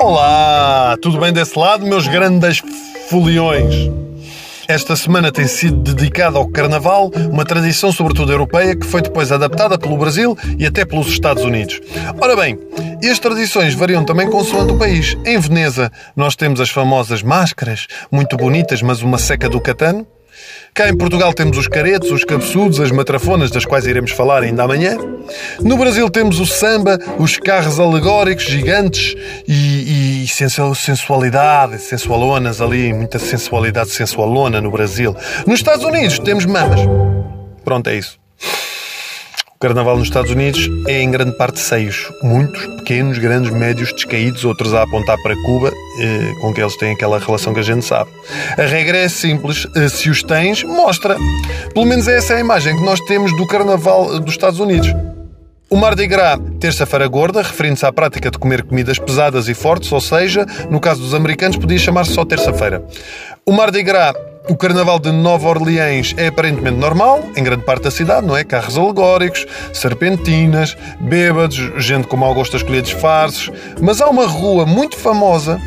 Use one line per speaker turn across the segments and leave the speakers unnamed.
Olá, tudo bem desse lado, meus grandes foliões? Esta semana tem sido dedicada ao Carnaval, uma tradição sobretudo europeia que foi depois adaptada pelo Brasil e até pelos Estados Unidos. Ora bem, e as tradições variam também consoante o país. Em Veneza nós temos as famosas máscaras, muito bonitas, mas uma seca do catano. Cá em Portugal temos os caretos, os cabeçudos, as matrafonas, das quais iremos falar ainda amanhã. No Brasil temos o samba, os carros alegóricos gigantes e, e sensualidade, sensualonas ali, muita sensualidade sensualona no Brasil. Nos Estados Unidos temos mamas. Pronto, é isso. Carnaval nos Estados Unidos é em grande parte seios. Muitos, pequenos, grandes, médios, descaídos, outros a apontar para Cuba, eh, com que eles têm aquela relação que a gente sabe. A regra é simples. Eh, se os tens, mostra. Pelo menos essa é a imagem que nós temos do Carnaval dos Estados Unidos. O Mardi Gras, terça-feira gorda, referindo-se à prática de comer comidas pesadas e fortes, ou seja, no caso dos americanos, podia chamar-se só terça-feira. O Mardi Gras o Carnaval de Nova Orleans é aparentemente normal, em grande parte da cidade, não é? Carros alegóricos, serpentinas, bêbados, gente com mau gosto a escolher disfarces. Mas há uma rua muito famosa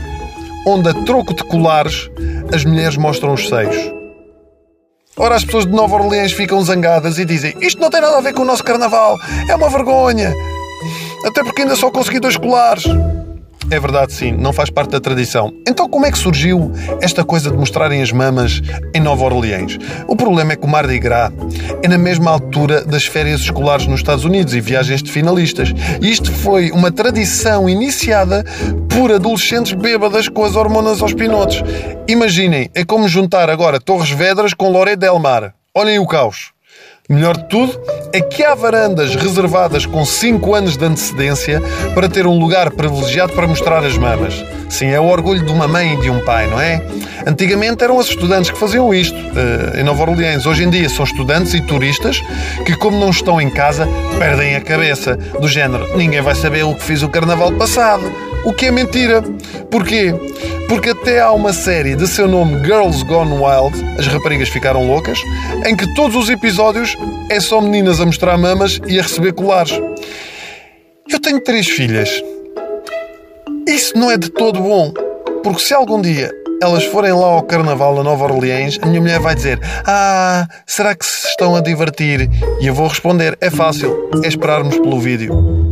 onde, a troco de colares, as mulheres mostram os seios. Ora, as pessoas de Nova Orleans ficam zangadas e dizem: Isto não tem nada a ver com o nosso carnaval, é uma vergonha. Até porque ainda só consegui dois colares. É verdade, sim, não faz parte da tradição. Então, como é que surgiu esta coisa de mostrarem as mamas em Nova Orleans? O problema é que o Mardi Gras é na mesma altura das férias escolares nos Estados Unidos e viagens de finalistas. E isto foi uma tradição iniciada por adolescentes bêbadas com as hormonas aos pinotes. Imaginem, é como juntar agora Torres Vedras com Loré Del Mar. Olhem o caos. Melhor de tudo é que há varandas reservadas com 5 anos de antecedência para ter um lugar privilegiado para mostrar as mamas. Sim, é o orgulho de uma mãe e de um pai, não é? Antigamente eram os estudantes que faziam isto uh, em Nova Orleans. Hoje em dia são estudantes e turistas que, como não estão em casa, perdem a cabeça. Do género, ninguém vai saber o que fiz o carnaval passado. O que é mentira. Porquê? Porque até há uma série de seu nome Girls Gone Wild, as raparigas ficaram loucas, em que todos os episódios é só meninas a mostrar mamas e a receber colares. Eu tenho três filhas. Isso não é de todo bom, porque se algum dia elas forem lá ao Carnaval a Nova Orleans, a minha mulher vai dizer: Ah, será que se estão a divertir? E eu vou responder: É fácil, é esperarmos pelo vídeo.